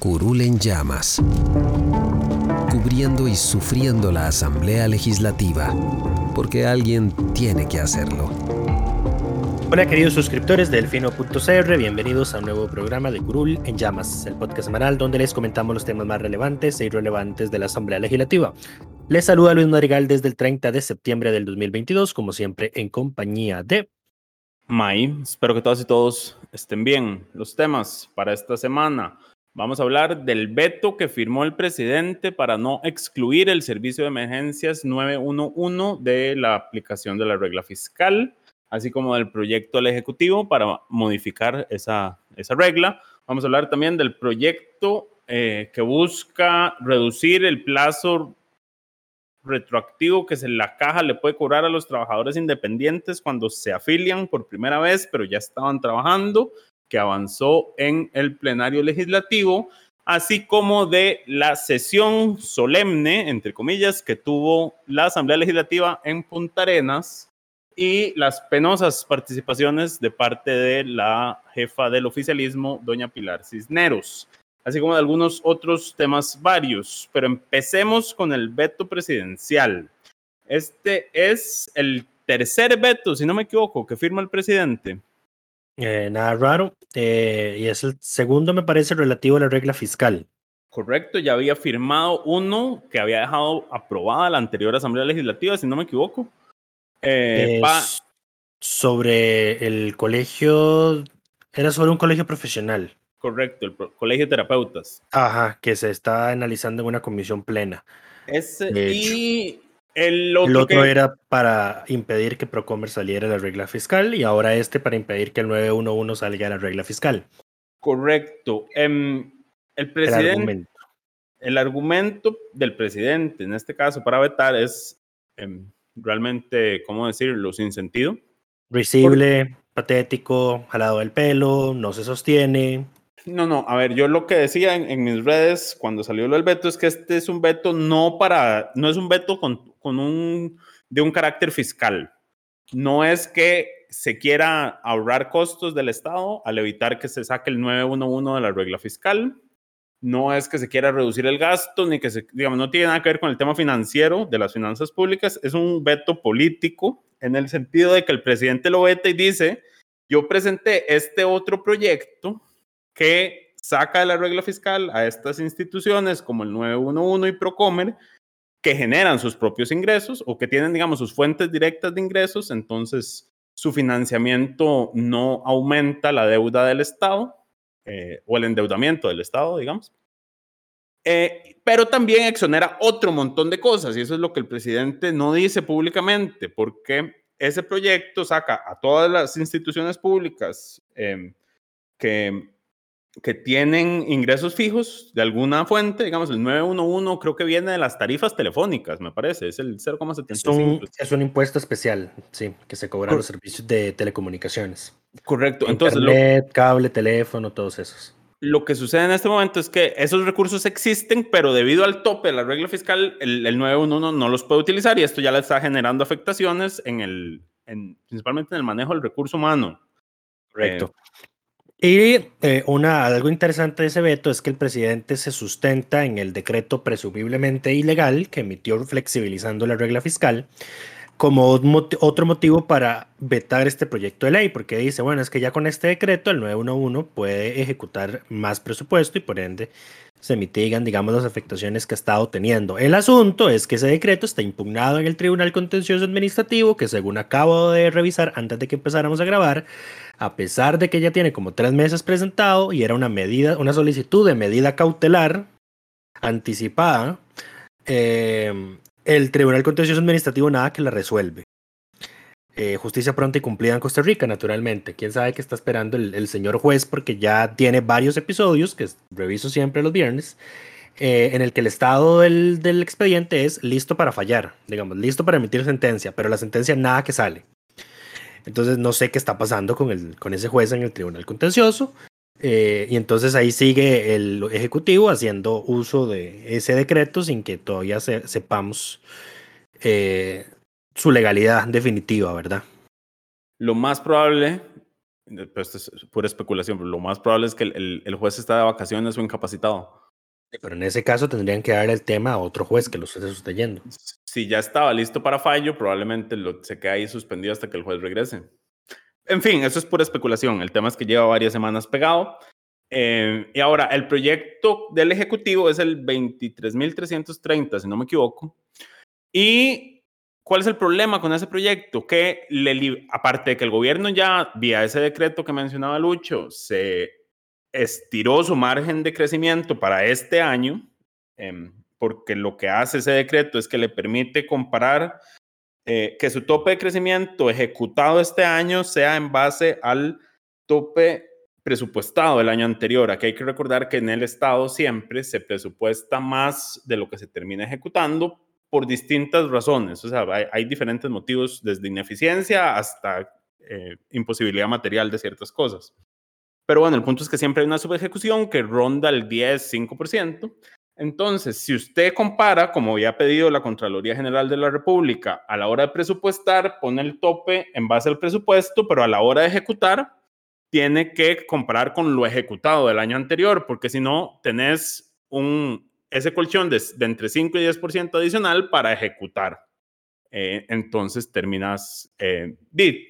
Curul en llamas, cubriendo y sufriendo la Asamblea Legislativa, porque alguien tiene que hacerlo. Hola queridos suscriptores de Delfino.cr, bienvenidos a un nuevo programa de Curul en Llamas, el podcast semanal donde les comentamos los temas más relevantes e irrelevantes de la Asamblea Legislativa. Les saluda Luis Madrigal desde el 30 de septiembre del 2022, como siempre en compañía de... May, espero que todas y todos estén bien. Los temas para esta semana. Vamos a hablar del veto que firmó el presidente para no excluir el servicio de emergencias 911 de la aplicación de la regla fiscal, así como del proyecto del Ejecutivo para modificar esa, esa regla. Vamos a hablar también del proyecto eh, que busca reducir el plazo retroactivo que se, la caja le puede cobrar a los trabajadores independientes cuando se afilian por primera vez, pero ya estaban trabajando que avanzó en el plenario legislativo, así como de la sesión solemne, entre comillas, que tuvo la Asamblea Legislativa en Punta Arenas y las penosas participaciones de parte de la jefa del oficialismo, doña Pilar Cisneros, así como de algunos otros temas varios. Pero empecemos con el veto presidencial. Este es el tercer veto, si no me equivoco, que firma el presidente. Eh, nada raro. Eh, y es el segundo, me parece, relativo a la regla fiscal. Correcto, ya había firmado uno que había dejado aprobada la anterior Asamblea Legislativa, si no me equivoco. Eh, sobre el colegio, era sobre un colegio profesional. Correcto, el colegio de terapeutas. Ajá, que se está analizando en una comisión plena. Ese, y el otro, era para impedir que Procomer saliera de la regla fiscal y ahora este para impedir que el 911 salga de la regla fiscal. Correcto. Em, el presidente. El argumento. el argumento. del presidente, en este caso, para vetar es em, realmente, ¿cómo decirlo?, sin sentido. Risible, patético, jalado del pelo, no se sostiene. No, no, a ver, yo lo que decía en, mis redes cuando salió lo del veto es que este es un veto no para, no es un veto con, con un, de un carácter fiscal. No es que se quiera ahorrar costos del Estado al evitar que se saque el 911 de la regla fiscal. No es que se quiera reducir el gasto, ni que se, digamos, no tiene nada que ver con el tema financiero de las finanzas públicas. Es un veto político en el sentido de que el presidente lo veta y dice, yo presenté este otro proyecto que saca de la regla fiscal a estas instituciones como el 911 y Procomer, que generan sus propios ingresos o que tienen, digamos, sus fuentes directas de ingresos, entonces su financiamiento no aumenta la deuda del Estado eh, o el endeudamiento del Estado, digamos. Eh, pero también exonera otro montón de cosas y eso es lo que el presidente no dice públicamente, porque ese proyecto saca a todas las instituciones públicas eh, que que tienen ingresos fijos de alguna fuente, digamos el 911 creo que viene de las tarifas telefónicas, me parece, es el 0,75. Es, un impuesto especial, sí, que se cobra los servicios de telecomunicaciones. Correcto, entonces... Internet, cable, teléfono, todos esos. Lo que sucede en este momento es que esos recursos existen, pero debido al tope de la regla fiscal, el, el 911 no los puede utilizar y esto ya le está generando afectaciones en el, en, principalmente en el manejo del recurso humano. Correcto. Eh, y eh, una, algo interesante de ese veto es que el presidente se sustenta en el decreto presumiblemente ilegal que emitió flexibilizando la regla fiscal como otro motivo para vetar este proyecto de ley, porque dice, bueno, es que ya con este decreto el 911 puede ejecutar más presupuesto y por ende se mitigan, digamos, las afectaciones que ha estado teniendo. El asunto es que ese decreto está impugnado en el Tribunal Contencioso Administrativo, que según acabo de revisar antes de que empezáramos a grabar, a pesar de que ya tiene como tres meses presentado y era una medida, una solicitud de medida cautelar anticipada, eh, el Tribunal Contencioso Administrativo nada que la resuelve. Eh, justicia pronta y cumplida en Costa Rica, naturalmente. Quién sabe qué está esperando el, señor juez, porque ya tiene varios episodios, que reviso siempre los viernes, eh, en el que el estado del, expediente es listo para fallar, digamos, listo para emitir sentencia, pero la sentencia nada que sale. Entonces no sé qué está pasando con, el, con ese juez en el tribunal contencioso. Eh, y entonces ahí sigue el Ejecutivo haciendo uso de ese decreto sin que todavía sepamos su legalidad definitiva, ¿verdad? Lo más probable, pues esto es pura especulación, pero lo más probable es que el, el, juez está de vacaciones o incapacitado. Pero en ese caso tendrían que darle el tema a otro juez que lo esté sustituyendo. Si ya estaba listo para fallo, probablemente lo, se quede ahí suspendido hasta que el juez regrese. En fin, eso es pura especulación. El tema es que lleva varias semanas pegado. Eh, y ahora, el proyecto del Ejecutivo es el 23.330, si no me equivoco. Y ¿Cuál es el problema con ese proyecto? Que aparte de que el gobierno ya, vía ese decreto que mencionaba Lucho, se estiró su margen de crecimiento para este año, em, porque lo que hace ese decreto es que le permite comparar eh, que su tope de crecimiento ejecutado este año sea en base al tope presupuestado del año anterior. Aquí hay que recordar que en el Estado siempre se presupuesta más de lo que se termina ejecutando por distintas razones. O sea, hay, diferentes motivos, desde ineficiencia hasta eh, imposibilidad material de ciertas cosas. Pero bueno, el punto es que siempre hay una subejecución que ronda el 10, 5%. Entonces, si usted compara, como había pedido la Contraloría General de la República, a la hora de presupuestar, pone el tope en base al presupuesto, pero a la hora de ejecutar, tiene que comparar con lo ejecutado del año anterior, porque si no, tenés un, ese colchón de, entre 5 y 10% adicional para ejecutar. Eh, entonces terminas, eh,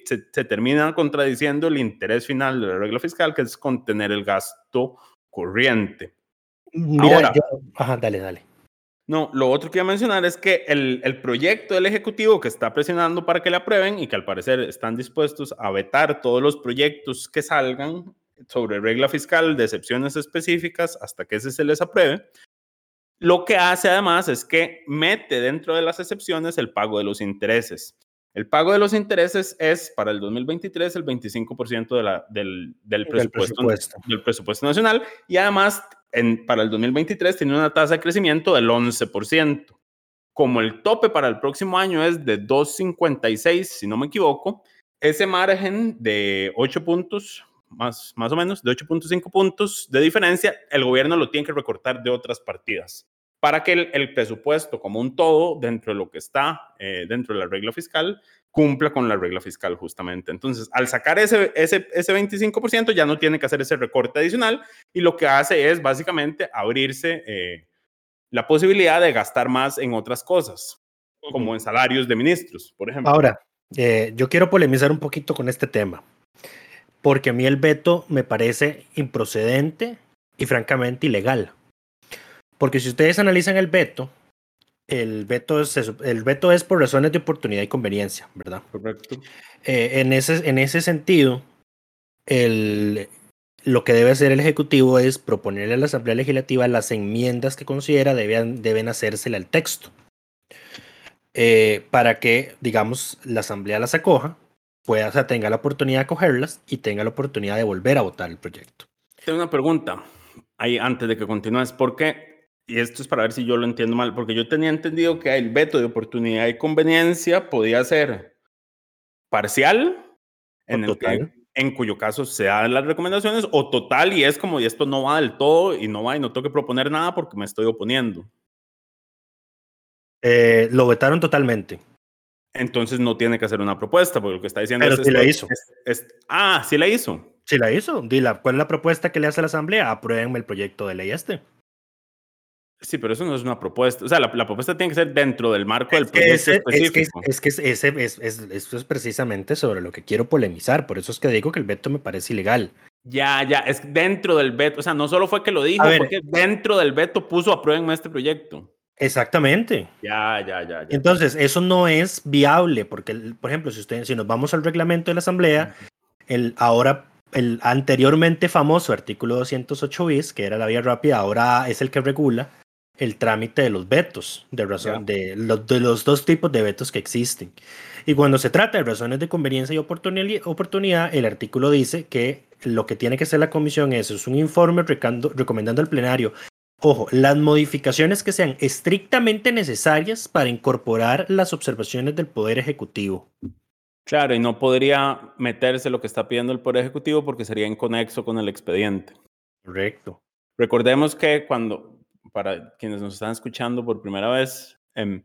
se, termina contradiciendo el interés final de la regla fiscal, que es contener el gasto corriente. Mira, ajá, dale, dale. No, lo otro que iba a mencionar es que el, el, proyecto del Ejecutivo que está presionando para que le aprueben y que al parecer están dispuestos a vetar todos los proyectos que salgan sobre regla fiscal de excepciones específicas hasta que ese se les apruebe, lo que hace además es que mete dentro de las excepciones el pago de los intereses. El pago de los intereses es para el 2023 el 25% de la, del, del, presupuesto, del presupuesto nacional y además en, para el 2023 tiene una tasa de crecimiento del 11%. Como el tope para el próximo año es de 2,56, si no me equivoco, ese margen de 8 puntos, más, más o menos, de 8.5 puntos de diferencia, el gobierno lo tiene que recortar de otras partidas para que el, presupuesto como un todo, dentro de lo que está eh, dentro de la regla fiscal, cumpla con la regla fiscal justamente. Entonces, al sacar ese, ese, ese 25%, ya no tiene que hacer ese recorte adicional y lo que hace es básicamente abrirse eh, la posibilidad de gastar más en otras cosas, como en salarios de ministros, por ejemplo. Ahora, eh, yo quiero polemizar un poquito con este tema, porque a mí el veto me parece improcedente y francamente ilegal. Porque si ustedes analizan el veto, el veto es, el veto es por razones de oportunidad y conveniencia, ¿verdad? Correcto. Eh, en, ese, en ese sentido, el, lo que debe hacer el Ejecutivo es proponerle a la Asamblea Legislativa las enmiendas que considera deben, deben hacérsele al texto. Eh, para que, digamos, la Asamblea las acoja, pueda, o sea, tenga la oportunidad de acogerlas y tenga la oportunidad de volver a votar el proyecto. Tengo una pregunta ahí antes de que continúes. ¿Por qué y esto es para ver si yo lo entiendo mal, porque yo tenía entendido que el veto de oportunidad y conveniencia podía ser parcial, en, el en cuyo caso se dan las recomendaciones, o total, y es como, y esto no va del todo, y no va, y no tengo que proponer nada porque me estoy oponiendo. Eh, lo vetaron totalmente. Entonces no tiene que hacer una propuesta, porque lo que está diciendo es... sí la hizo. ah, sí la hizo. Sí la hizo. Dila, ¿cuál es la propuesta que le hace a la Asamblea? Apruébenme el proyecto de ley este. Sí, pero eso no es una propuesta. O sea, la, propuesta tiene que ser dentro del marco del proyecto específico. Es que, es, ese, es, esto es precisamente sobre lo que quiero polemizar. Por eso es que digo que el veto me parece ilegal. Ya, ya, es dentro del veto, o sea, no solo fue que lo dijo, fue que dentro del veto puso aprueben este proyecto. Exactamente. Ya, ya, ya, ya. Entonces, eso no es viable, porque, por ejemplo, si, usted, si nos vamos al reglamento de la Asamblea, el ahora, el anteriormente famoso artículo 208 bis, que era la vía rápida, ahora es el que regula el trámite de los vetos, de razón, de, los, de los dos tipos de vetos que existen. Y cuando se trata de razones de conveniencia y oportunidad, el artículo dice que lo que tiene que hacer la comisión es, es un informe recomendando al plenario, ojo, las modificaciones que sean estrictamente necesarias para incorporar las observaciones del Poder Ejecutivo. Claro, y no podría meterse lo que está pidiendo el Poder Ejecutivo porque sería inconexo con el expediente. Correcto. Recordemos que cuando, para quienes nos están escuchando por primera vez, eh,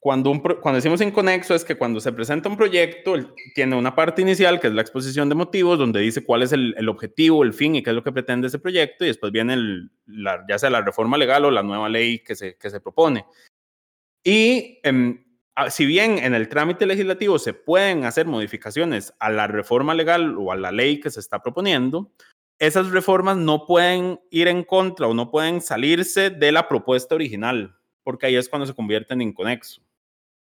cuando, un, cuando decimos inconexo es que cuando se presenta un proyecto, tiene una parte inicial que es la exposición de motivos, donde dice cuál es el, objetivo, el fin y qué es lo que pretende ese proyecto, y después viene ya sea la reforma legal o la nueva ley que se, que se propone. Y eh, si bien en el trámite legislativo se pueden hacer modificaciones a la reforma legal o a la ley que se está proponiendo, esas reformas no pueden ir en contra o no pueden salirse de la propuesta original, porque ahí es cuando se convierten en inconexo.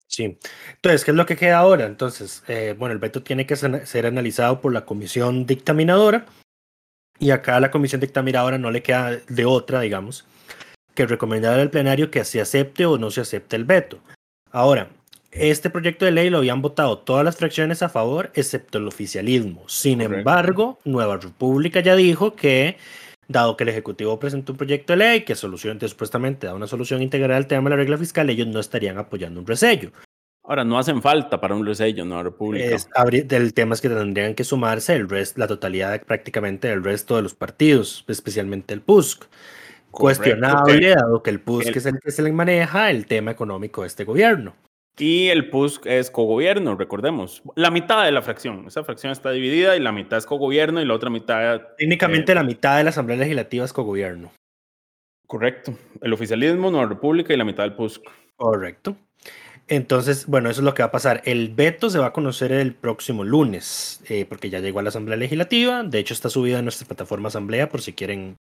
Sí. Entonces, ¿qué es lo que queda ahora? Entonces, eh, bueno, el veto tiene que ser, analizado por la comisión dictaminadora y acá la comisión dictaminadora no le queda de otra, digamos, que recomendar al plenario que se acepte o no se acepte el veto. Ahora, este proyecto de ley lo habían votado todas las fracciones a favor, excepto el oficialismo. Sin embargo, Nueva República ya dijo que dado que el Ejecutivo presentó un proyecto de ley que soluciona, supuestamente da una solución integral al tema de la regla fiscal, ellos no estarían apoyando un resello. Ahora, no hacen falta para un resello, ¿no? República. Es, el tema es que tendrían que sumarse el rest, la totalidad prácticamente del resto de los partidos, especialmente el PUSC. Cuestionable, dado que el PUSC es el que se le maneja el tema económico de este gobierno. Y el PUSC es cogobierno, recordemos. La mitad de la fracción. Esa fracción está dividida y la mitad es cogobierno y la otra mitad. Técnicamente, eh, la mitad de la Asamblea Legislativa es cogobierno. Correcto. El oficialismo, Nueva República y la mitad del PUSC. Correcto. Entonces, bueno, eso es lo que va a pasar. El veto se va a conocer el próximo lunes, eh, porque ya llegó a la Asamblea Legislativa. De hecho, está subido en nuestra plataforma Asamblea por si quieren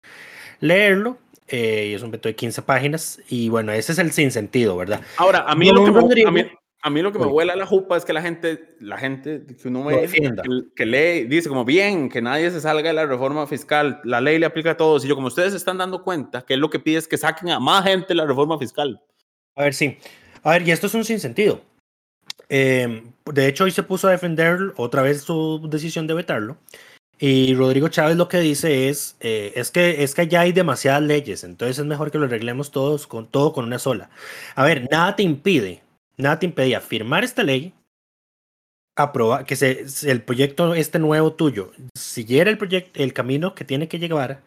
leerlo. Eh, y es un veto de 15 páginas. Y bueno, ese es el sinsentido, ¿verdad? Ahora, a mí, lo que, me, a mí, lo que me vuela la jupa es que la gente, la gente que uno ve, que, lee, dice como bien, que nadie se salga de la reforma fiscal, la ley le aplica a todos. Y yo, como ustedes se están dando cuenta, que es lo que pide es que saquen a más gente la reforma fiscal. A ver, sí. A ver, y esto es un sinsentido. Eh, de hecho, hoy se puso a defender otra vez su decisión de vetarlo. Y Rodrigo Chávez lo que dice es, eh, es, que, es que ya hay demasiadas leyes, entonces es mejor que lo arreglemos todos con todo con una sola. A ver, nada te impide, nada te impedía firmar esta ley, aprobar, que se, el proyecto este nuevo tuyo siguiera el proyecto, el camino que tiene que llevar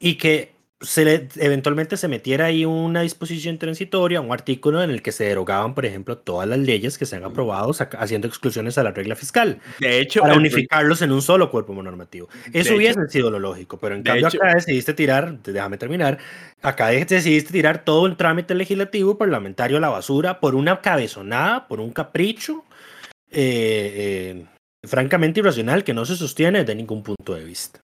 y que se le, eventualmente se metiera ahí una disposición transitoria, un artículo en el que se derogaban, por ejemplo, todas las leyes que se han aprobado haciendo exclusiones a la regla fiscal. De hecho, para unificarlos en un solo cuerpo normativo. Eso hubiese sido lo lógico, pero en cambio acá decidiste tirar, déjame terminar, acá decidiste tirar todo el trámite legislativo parlamentario a la basura por una cabezonada, por un capricho eh, eh, francamente irracional que no se sostiene de ningún punto de vista.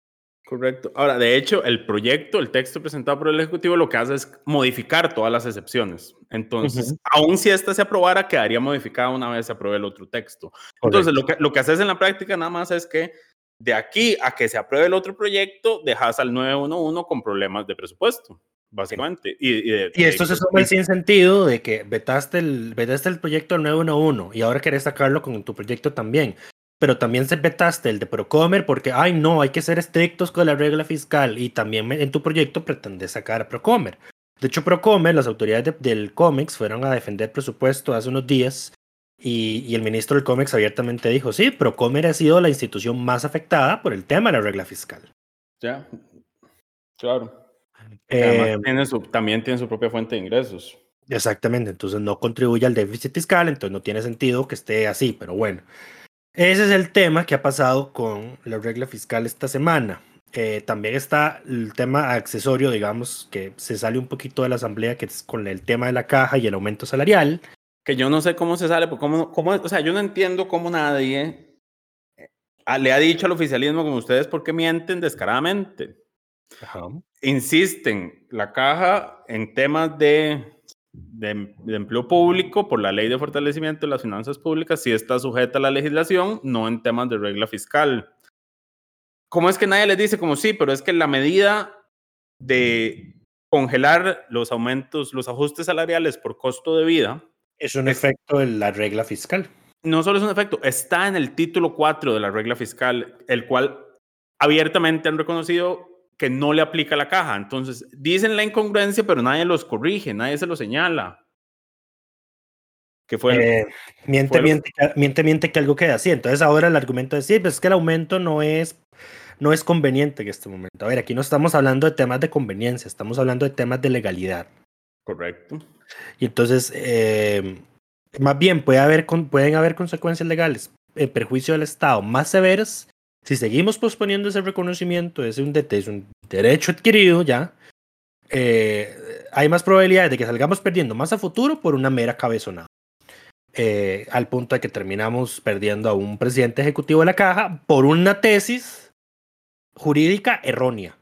Correcto. Ahora, de hecho, el proyecto, el texto presentado por el Ejecutivo, lo que hace es modificar todas las excepciones. Entonces, aun si esta se aprobara, quedaría modificada una vez se apruebe el otro texto. Entonces, lo que, lo que haces en la práctica nada más es que de aquí a que se apruebe el otro proyecto, dejas al 911 con problemas de presupuesto, básicamente. Y, y, esto se suma sin sentido de que vetaste el, vetaste el proyecto del 911 y ahora querés sacarlo con tu proyecto también pero también se vetaste el de Procomer porque, ay, no, hay que ser estrictos con la regla fiscal y también en tu proyecto pretendes sacar a Procomer. De hecho, Procomer, las autoridades del COMEX fueron a defender presupuesto hace unos días y, el ministro del COMEX abiertamente dijo, sí, Procomer ha sido la institución más afectada por el tema de la regla fiscal. Ya, claro. Eh, también tiene su propia fuente de ingresos. Exactamente, entonces no contribuye al déficit fiscal, entonces no tiene sentido que esté así, pero bueno. Ese es el tema que ha pasado con la regla fiscal esta semana. Eh, también está el tema accesorio, digamos, que se sale un poquito de la asamblea, que es con el tema de la caja y el aumento salarial. Que yo no sé cómo se sale, porque cómo, cómo, o sea, yo no entiendo cómo nadie ah, le ha dicho al oficialismo como ustedes porque mienten descaradamente. Insisten la caja en temas de, de, empleo público por la ley de fortalecimiento de las finanzas públicas, si está sujeta a la legislación, no en temas de regla fiscal. ¿Cómo es que nadie les dice como sí, pero es que la medida de congelar los aumentos, los ajustes salariales por costo de vida. Es un efecto de la regla fiscal. No solo es un efecto, está en el título 4 de la regla fiscal, el cual abiertamente han reconocido que no le aplica la caja. Entonces, dicen la incongruencia, pero nadie los corrige, nadie se lo señala. Que fue, eh, miente, miente, miente, miente, que algo queda así. Entonces ahora el argumento es, sí, pues es que el aumento no es no es conveniente en este momento. A ver, aquí no estamos hablando de temas de conveniencia, estamos hablando de temas de legalidad. Correcto. Y entonces, eh, más bien puede haber, pueden haber consecuencias legales en perjuicio del Estado más severas si seguimos posponiendo ese reconocimiento, es un, es un derecho adquirido ya. Eh, hay más probabilidades de que salgamos perdiendo más a futuro por una mera cabezonada. Eh, al punto de que terminamos perdiendo a un presidente ejecutivo de la caja por una tesis jurídica errónea.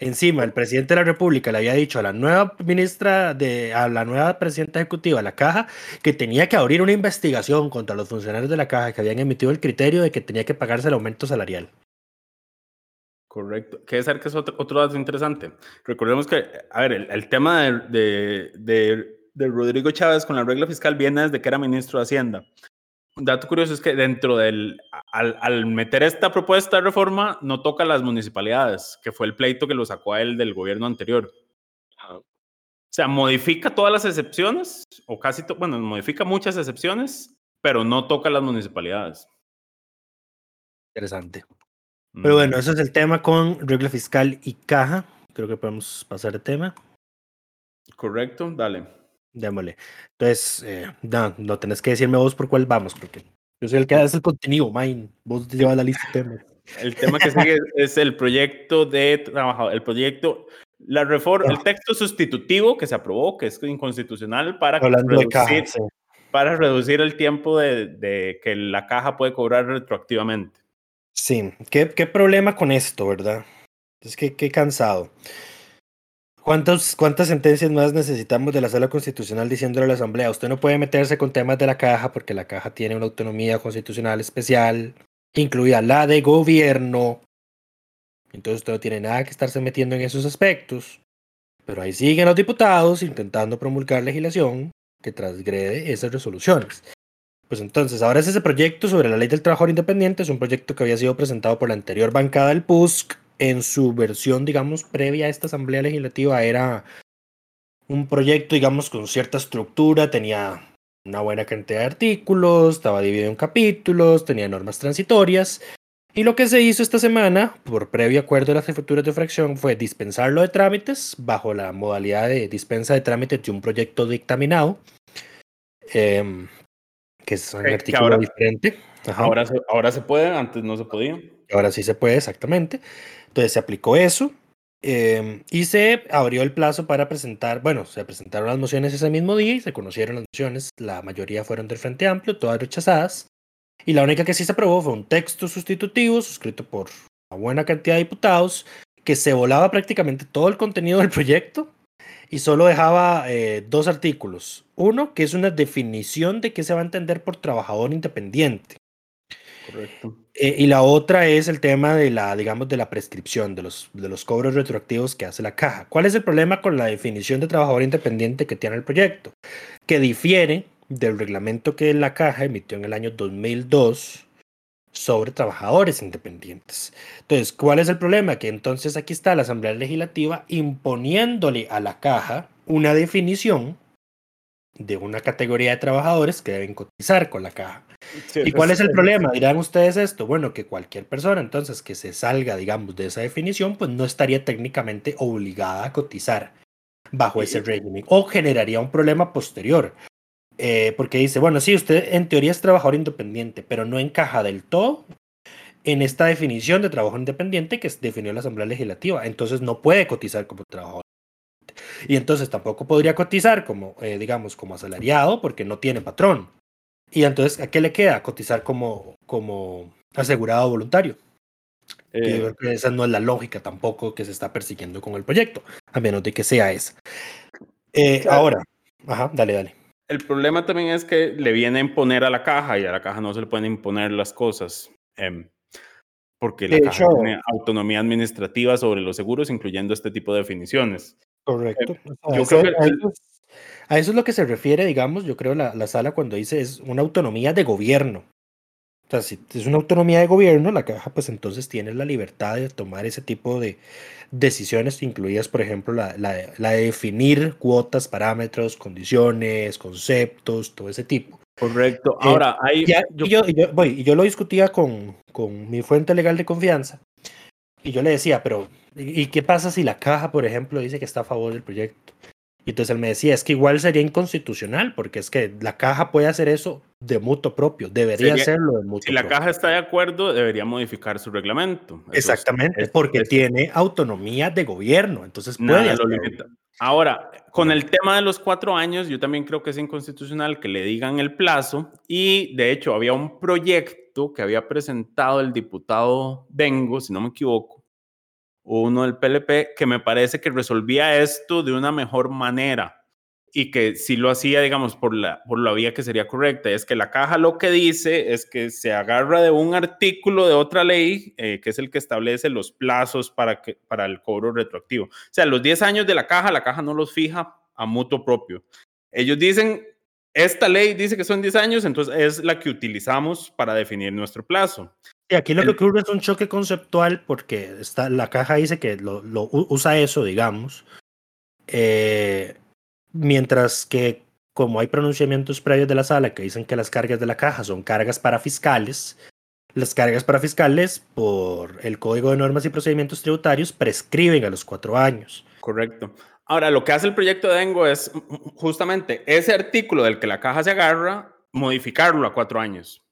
Encima, el presidente de la República le había dicho a la nueva ministra de, a la nueva presidenta ejecutiva de la Caja que tenía que abrir una investigación contra los funcionarios de la Caja que habían emitido el criterio de que tenía que pagarse el aumento salarial. Correcto. Que es que es otro, dato interesante. Recordemos que, a ver, el, tema de, de Rodrigo Chávez con la regla fiscal viene desde que era ministro de Hacienda dato curioso es que dentro del, al, meter esta propuesta de reforma, no toca las municipalidades, que fue el pleito que lo sacó a él del gobierno anterior. O sea, modifica todas las excepciones, o casi, bueno, modifica muchas excepciones, pero no toca las municipalidades. Interesante. Pero bueno, eso es el tema con regla fiscal y caja. Creo que podemos pasar de tema. Correcto, dale. Démosle. Entonces, eh, no, no tenés que decirme vos por cuál vamos, porque yo soy el que hace el contenido, mine. Vos llevas la lista de temas. El tema que sigue es el proyecto de trabajo, el proyecto, la reforma, el ah. texto sustitutivo que se aprobó, que es inconstitucional para reducir, para reducir el tiempo de, de, que la caja puede cobrar retroactivamente. Sí, ¿qué, qué problema con esto, verdad? Es que qué cansado. ¿Cuántas sentencias más necesitamos de la sala constitucional diciéndole a la Asamblea? Usted no puede meterse con temas de la caja porque la caja tiene una autonomía constitucional especial, incluida la de gobierno. Entonces usted no tiene nada que estarse metiendo en esos aspectos. Pero ahí siguen los diputados intentando promulgar legislación que transgrede esas resoluciones. Pues entonces, ahora es ese proyecto sobre la ley del trabajador independiente, es un proyecto que había sido presentado por la anterior bancada del PUSC en su versión, digamos, previa a esta asamblea legislativa era un proyecto, digamos, con cierta estructura, tenía una buena cantidad de artículos, estaba dividido en capítulos, tenía normas transitorias. Y lo que se hizo esta semana, por previo acuerdo de las jefaturas de fracción, fue dispensarlo de trámites bajo la modalidad de dispensa de trámites de un proyecto dictaminado, em, que es un artículo diferente. Ahora, ahora se puede, antes no se podía. Ahora sí se puede, exactamente. Entonces se aplicó eso em, y se abrió el plazo para presentar, bueno, se presentaron las mociones ese mismo día y se conocieron las mociones, la mayoría fueron del Frente Amplio, todas rechazadas, y la única que sí se aprobó fue un texto sustitutivo suscrito por una buena cantidad de diputados que se volaba prácticamente todo el contenido del proyecto y solo dejaba eh, dos artículos. Uno, que es una definición de qué se va a entender por trabajador independiente. Correcto. Eh, y la otra es el tema de la, digamos, de la prescripción, de los, de los cobros retroactivos que hace la caja. ¿Cuál es el problema con la definición de trabajador independiente que tiene el proyecto? Que difiere del reglamento que la caja emitió en el año 2002 sobre trabajadores independientes. Entonces, ¿cuál es el problema? Que entonces aquí está la Asamblea Legislativa imponiéndole a la caja una definición de una categoría de trabajadores que deben cotizar con la caja. ¿Y cuál es el problema? Dirán ustedes esto. Bueno, que cualquier persona entonces que se salga, digamos, de esa definición, pues no estaría técnicamente obligada a cotizar bajo ese régimen o generaría un problema posterior. Eh, porque dice, bueno, sí, usted en teoría es trabajador independiente, pero no encaja del todo en esta definición de trabajo independiente que definió la Asamblea Legislativa. Entonces no puede cotizar como trabajador y entonces tampoco podría cotizar como, eh, digamos, como asalariado porque no tiene patrón. Y entonces, ¿a qué le queda? Cotizar como, como asegurado voluntario. Eh, que esa no es la lógica tampoco que se está persiguiendo con el proyecto, a menos de que sea esa. Eh, Claro. Ahora, ajá, dale, dale. El problema también es que le viene a imponer a la caja y a la caja no se le pueden imponer las cosas. em, porque la De caja hecho- tiene autonomía administrativa sobre los seguros, incluyendo este tipo de definiciones. Correcto. O sea, yo eso- creo que a, eso es, a eso es lo que se refiere, digamos, yo creo, la, la sala cuando dice es una autonomía de gobierno. O sea, si es una autonomía de gobierno, la caja pues entonces tiene la libertad de tomar ese tipo de decisiones, incluidas, por ejemplo, la, la- la de definir cuotas, parámetros, condiciones, conceptos, todo ese tipo. Correcto. Eh, Ahora, hay. Ya, yo- y yo, y yo- voy, y yo lo discutía con, con mi fuente legal de confianza. Y yo le decía, pero ¿y qué pasa si la caja, por ejemplo, dice que está a favor del proyecto? Y entonces él me decía, es que igual sería inconstitucional, porque es que la caja puede hacer eso de mutuo propio, debería Sería- hacerlo de mutuo si la propio. caja está de acuerdo, debería modificar su reglamento. Eso Exactamente, es- porque es- tiene autonomía de gobierno, entonces puede. Ahora, con el tema de los cuatro años, yo también creo que es inconstitucional que le digan el plazo y de hecho había un proyecto que había presentado el diputado Dengo, si no me equivoco, uno del PLP, que me parece que resolvía esto de una mejor manera y que si lo hacía, digamos, por la, por la vía que sería correcta. Es que la caja lo que dice es que se agarra de un artículo de otra ley, eh, que es el que establece los plazos para, que, para el cobro retroactivo. O sea, los 10 años de la caja, la caja no los fija a mutuo propio. Ellos dicen, esta ley dice que son 10 años, entonces es la que utilizamos para definir nuestro plazo. Y aquí lo que ocurre es un choque conceptual porque está, la caja dice que lo, lo usa eso, digamos, eh, mientras que como hay pronunciamientos previos de la sala que dicen que las cargas de la caja son cargas para fiscales, las cargas para fiscales por el Código de Normas y Procedimientos Tributarios prescriben a los cuatro años. Correcto. Ahora, lo que hace el proyecto de Dengo es justamente ese artículo del que la caja se agarra, modificarlo a cuatro años.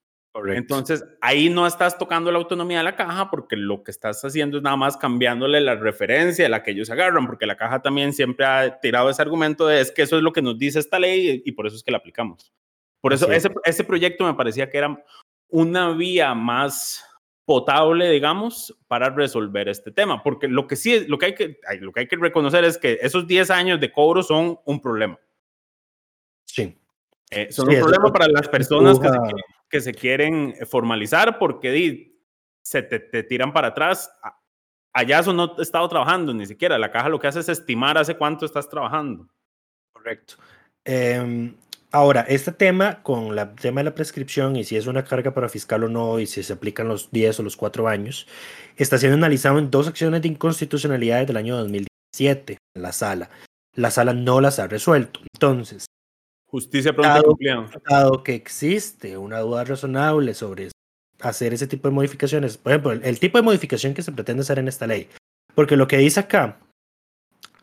Entonces, ahí no estás tocando la autonomía de la caja porque lo que estás haciendo es nada más cambiándole la referencia a la que ellos se agarran, porque la caja también siempre ha tirado ese argumento de es que eso es lo que nos dice esta ley y por eso es que la aplicamos. Por eso ese, ese proyecto me parecía que era una vía más potable, digamos, para resolver este tema, porque lo que sí es, lo que hay que, lo que hay que reconocer es que esos 10 años de cobro son un problema. Sí. Eh, son Sí, un problema para las personas que se, quieren- que se quieren formalizar porque di, se te, te tiran para atrás. Allá eso no he estado trabajando ni siquiera. La caja lo que hace es estimar hace cuánto estás trabajando. Correcto. Em, ahora, este tema con el tema de la prescripción y si es una carga para fiscal o no y si se aplican los 10 o los 4 años, está siendo analizado en dos acciones de inconstitucionalidad del año 2017 en la sala. La sala no las ha resuelto. Entonces, Justicia pronta Dado- dado que existe una duda razonable sobre hacer ese tipo de modificaciones, por ejemplo, el, el tipo de modificación que se pretende hacer en esta ley, porque lo que dice acá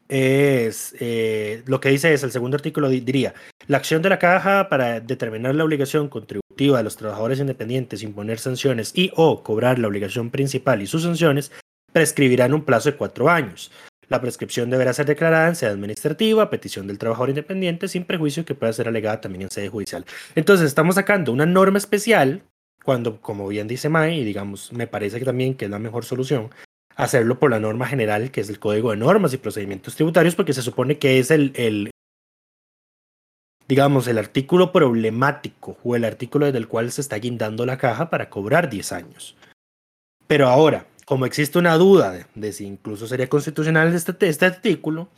es, eh, lo que dice es, el segundo artículo di- diría, la acción de la caja para determinar la obligación contributiva de los trabajadores independientes, imponer sanciones y o cobrar la obligación principal y sus sanciones, prescribirá en un plazo de cuatro años. La prescripción deberá ser declarada en sede administrativa, a petición del trabajador independiente, sin prejuicio que pueda ser alegada también en sede judicial. Entonces, estamos sacando una norma especial, cuando, como bien dice May, y digamos, me parece que también que es la mejor solución, hacerlo por la norma general, que es el Código de Normas y Procedimientos Tributarios, porque se supone que es el, el digamos, el artículo problemático o el artículo desde el cual se está guindando la caja para cobrar 10 años. Pero ahora, como existe una duda de, de si incluso sería constitucional este, este artículo,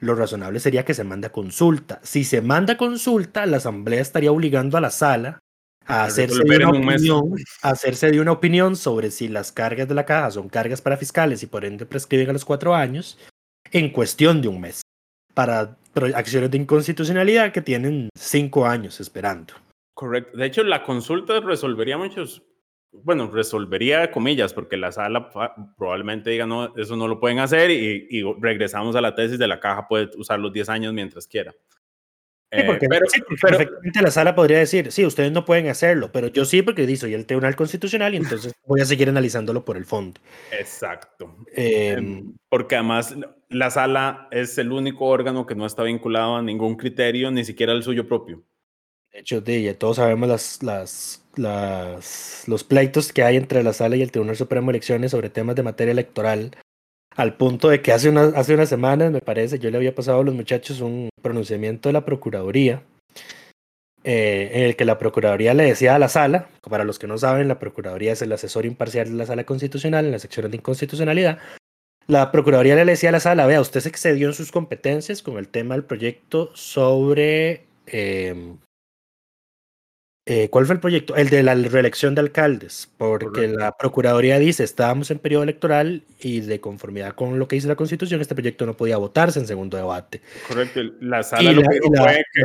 lo razonable sería que se mande a consulta. Si se manda consulta, la Asamblea estaría obligando a la sala a hacerse de, una opinión, hacerse de una opinión sobre si las cargas de la caja son cargas para fiscales y por ende prescriben a los cuatro años en cuestión de un mes para acciones de inconstitucionalidad que tienen cinco años esperando. Correcto. De hecho, la consulta resolvería muchos, bueno, resolvería comillas, porque la sala probablemente diga, no, eso no lo pueden hacer y, y regresamos a la tesis de la caja, puede usar los 10 años mientras quiera. Sí, Eh, porque, pero, sí, porque pero- perfectamente la sala podría decir, sí, ustedes no pueden hacerlo, pero yo sí porque soy el Tribunal Constitucional y entonces voy a seguir analizándolo por el fondo. exacto. Eh, Em, Porque además la sala es el único órgano que no está vinculado a ningún criterio, ni siquiera al suyo propio. de hecho, todos sabemos las, las, las, los pleitos que hay entre la sala y el Tribunal Supremo de Elecciones sobre temas de materia electoral, al punto de que hace, una, hace unas semanas, me parece, yo le había pasado a los muchachos un pronunciamiento de la Procuraduría, eh, en el que la Procuraduría le decía a la sala, para los que no saben, la Procuraduría es el asesor imparcial de la sala constitucional en la sección de inconstitucionalidad, la Procuraduría le decía a la sala, vea, usted se excedió en sus competencias con el tema del proyecto sobre eh, eh, ¿Cuál fue el proyecto? El de la reelección de alcaldes, porque la Procuraduría dice, estábamos en periodo electoral y de conformidad con lo que dice la Constitución, este proyecto no podía votarse en segundo debate. Correcto, la sala lo que fue que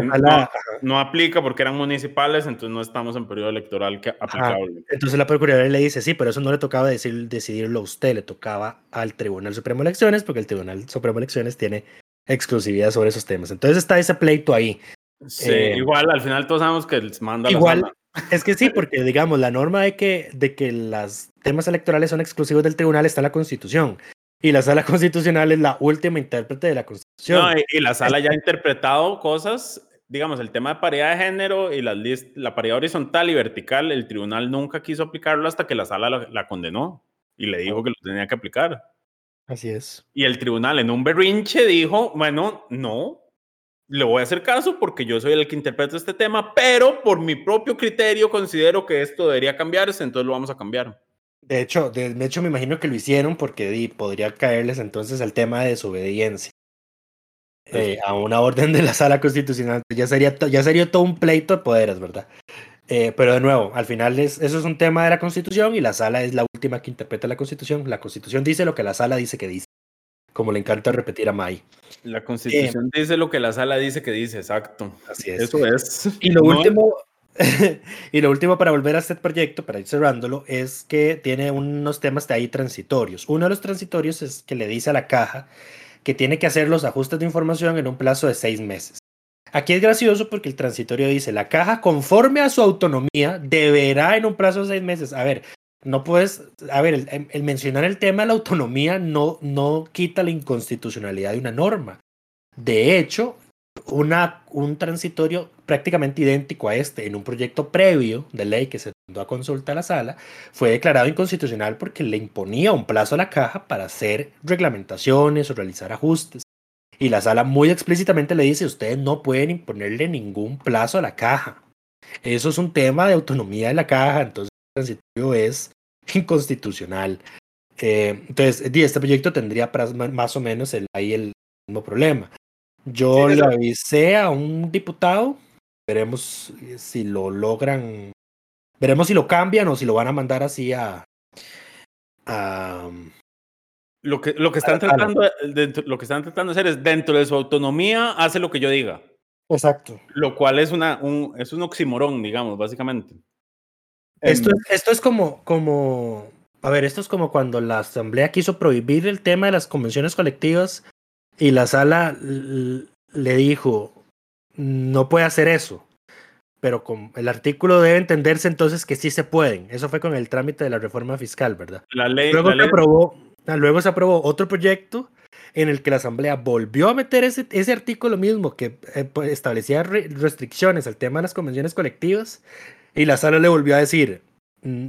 no, aplica porque eran municipales, entonces no estamos en periodo electoral que aplicable. Entonces la Procuraduría le dice, sí, pero eso no le tocaba decir, decidirlo a usted, le tocaba al Tribunal Supremo de Elecciones, porque el Tribunal Supremo de Elecciones tiene exclusividad sobre esos temas. Entonces está ese pleito ahí. Sí, eh, igual al final todos sabemos que les manda igual, Es que sí, porque digamos, la norma de que, de que los temas electorales son exclusivos del tribunal está en la Constitución. Y la sala constitucional es la última intérprete de la Constitución. y, la sala ya ha interpretado cosas, digamos, el tema de paridad de género y la, la paridad horizontal y vertical, el tribunal nunca quiso aplicarlo hasta que la sala la, la condenó y le dijo que lo tenía que aplicar. Así es. Y el tribunal en un berrinche dijo, bueno, no, le voy a hacer caso porque yo soy el que interpreta este tema, pero por mi propio criterio considero que esto debería cambiarse, entonces lo vamos a cambiar. De hecho, de, hecho me imagino que lo hicieron porque podría caerles entonces el tema de desobediencia eh, a una orden de la sala constitucional. Ya sería, ya sería todo un pleito de poderes, ¿verdad? Eh, pero de nuevo, al final es, eso es un tema de la constitución y la sala es la última que interpreta la constitución. La constitución dice lo que la sala dice que dice como le encanta repetir a Mai. La constitución eh, dice lo que la sala dice que dice, exacto. Así es. Eso es. Y lo último, y lo último para volver a este proyecto, para ir cerrándolo, es que tiene unos temas de ahí transitorios. Uno de los transitorios es que le dice a la caja que tiene que hacer los ajustes de información en un plazo de seis meses. Aquí es gracioso porque el transitorio dice, la caja conforme a su autonomía deberá en un plazo de seis meses. A ver, no puedes, a ver, el, mencionar el tema de la autonomía no, no quita la inconstitucionalidad de una norma. De hecho, una, un transitorio prácticamente idéntico a este en un proyecto previo de ley que se mandó a consulta a la sala fue declarado inconstitucional porque le imponía un plazo a la caja para hacer reglamentaciones o realizar ajustes. Y la sala muy explícitamente le dice, ustedes no pueden imponerle ningún plazo a la caja. Eso es un tema de autonomía de la caja, entonces el transitorio es inconstitucional. Eh, entonces, este proyecto tendría más o menos el, ahí el mismo problema. Yo le avisé a un diputado, veremos si lo logran, veremos si lo cambian o si lo van a mandar así a... lo que, lo, que están tratando, lo que están tratando de hacer es, dentro de su autonomía, hace lo que yo diga. Exacto. Lo cual es, una, un, es un oximorón, digamos, básicamente. Esto, esto es como, como, a ver, esto es como cuando la Asamblea quiso prohibir el tema de las convenciones colectivas y la sala le dijo, no puede hacer eso, pero con el artículo debe entenderse entonces que sí se pueden. Eso fue con el trámite de la reforma fiscal, ¿verdad? La ley, luego, se, Aprobó, ah, luego se aprobó otro proyecto en el que la Asamblea volvió a meter ese, ese artículo mismo que eh, pues, establecía restricciones al tema de las convenciones colectivas y la sala le volvió a decir, mm,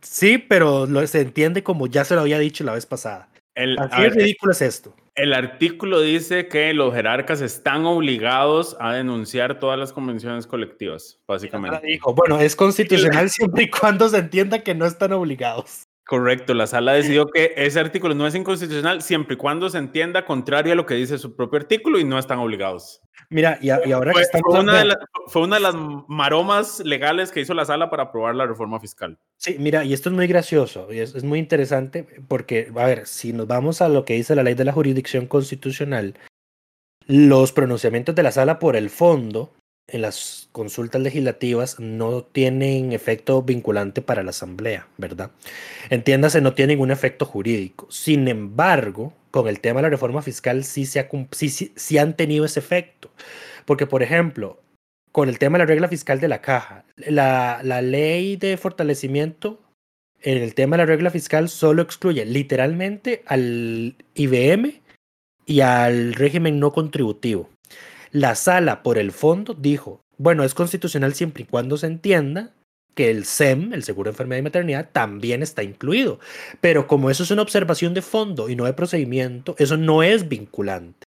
sí, pero se entiende como ya se lo había dicho la vez pasada. El, Así ridículo es esto. El artículo dice que los jerarcas están obligados a denunciar todas las convenciones colectivas, básicamente. Dijo, bueno, es constitucional siempre y cuando se entienda que no están obligados. Correcto, la sala decidió que ese artículo no es inconstitucional siempre y cuando se entienda contrario a lo que dice su propio artículo y no están obligados. Mira, y, ahora fue, que estamos... Fue una, de fue una de las maromas legales que hizo la sala para aprobar la reforma fiscal. Sí, mira, y esto es muy gracioso y es, es muy interesante porque, a ver, si nos vamos a lo que dice la ley de la jurisdicción constitucional, los pronunciamientos de la sala por el fondo en las consultas legislativas no tienen efecto vinculante para la Asamblea, ¿verdad? Entiéndase, no tienen un efecto jurídico. Sin embargo, con el tema de la reforma fiscal sí, se ha, sí, han tenido ese efecto. Porque, por ejemplo, con el tema de la regla fiscal de la caja, la, la ley de fortalecimiento en el tema de la regla fiscal solo excluye literalmente al IBM y al régimen no contributivo. La sala por el fondo dijo, bueno, es constitucional siempre y cuando se entienda que el SEM, el seguro de enfermedad y maternidad, también está incluido. Pero como eso es una observación de fondo y no de procedimiento, eso no es vinculante.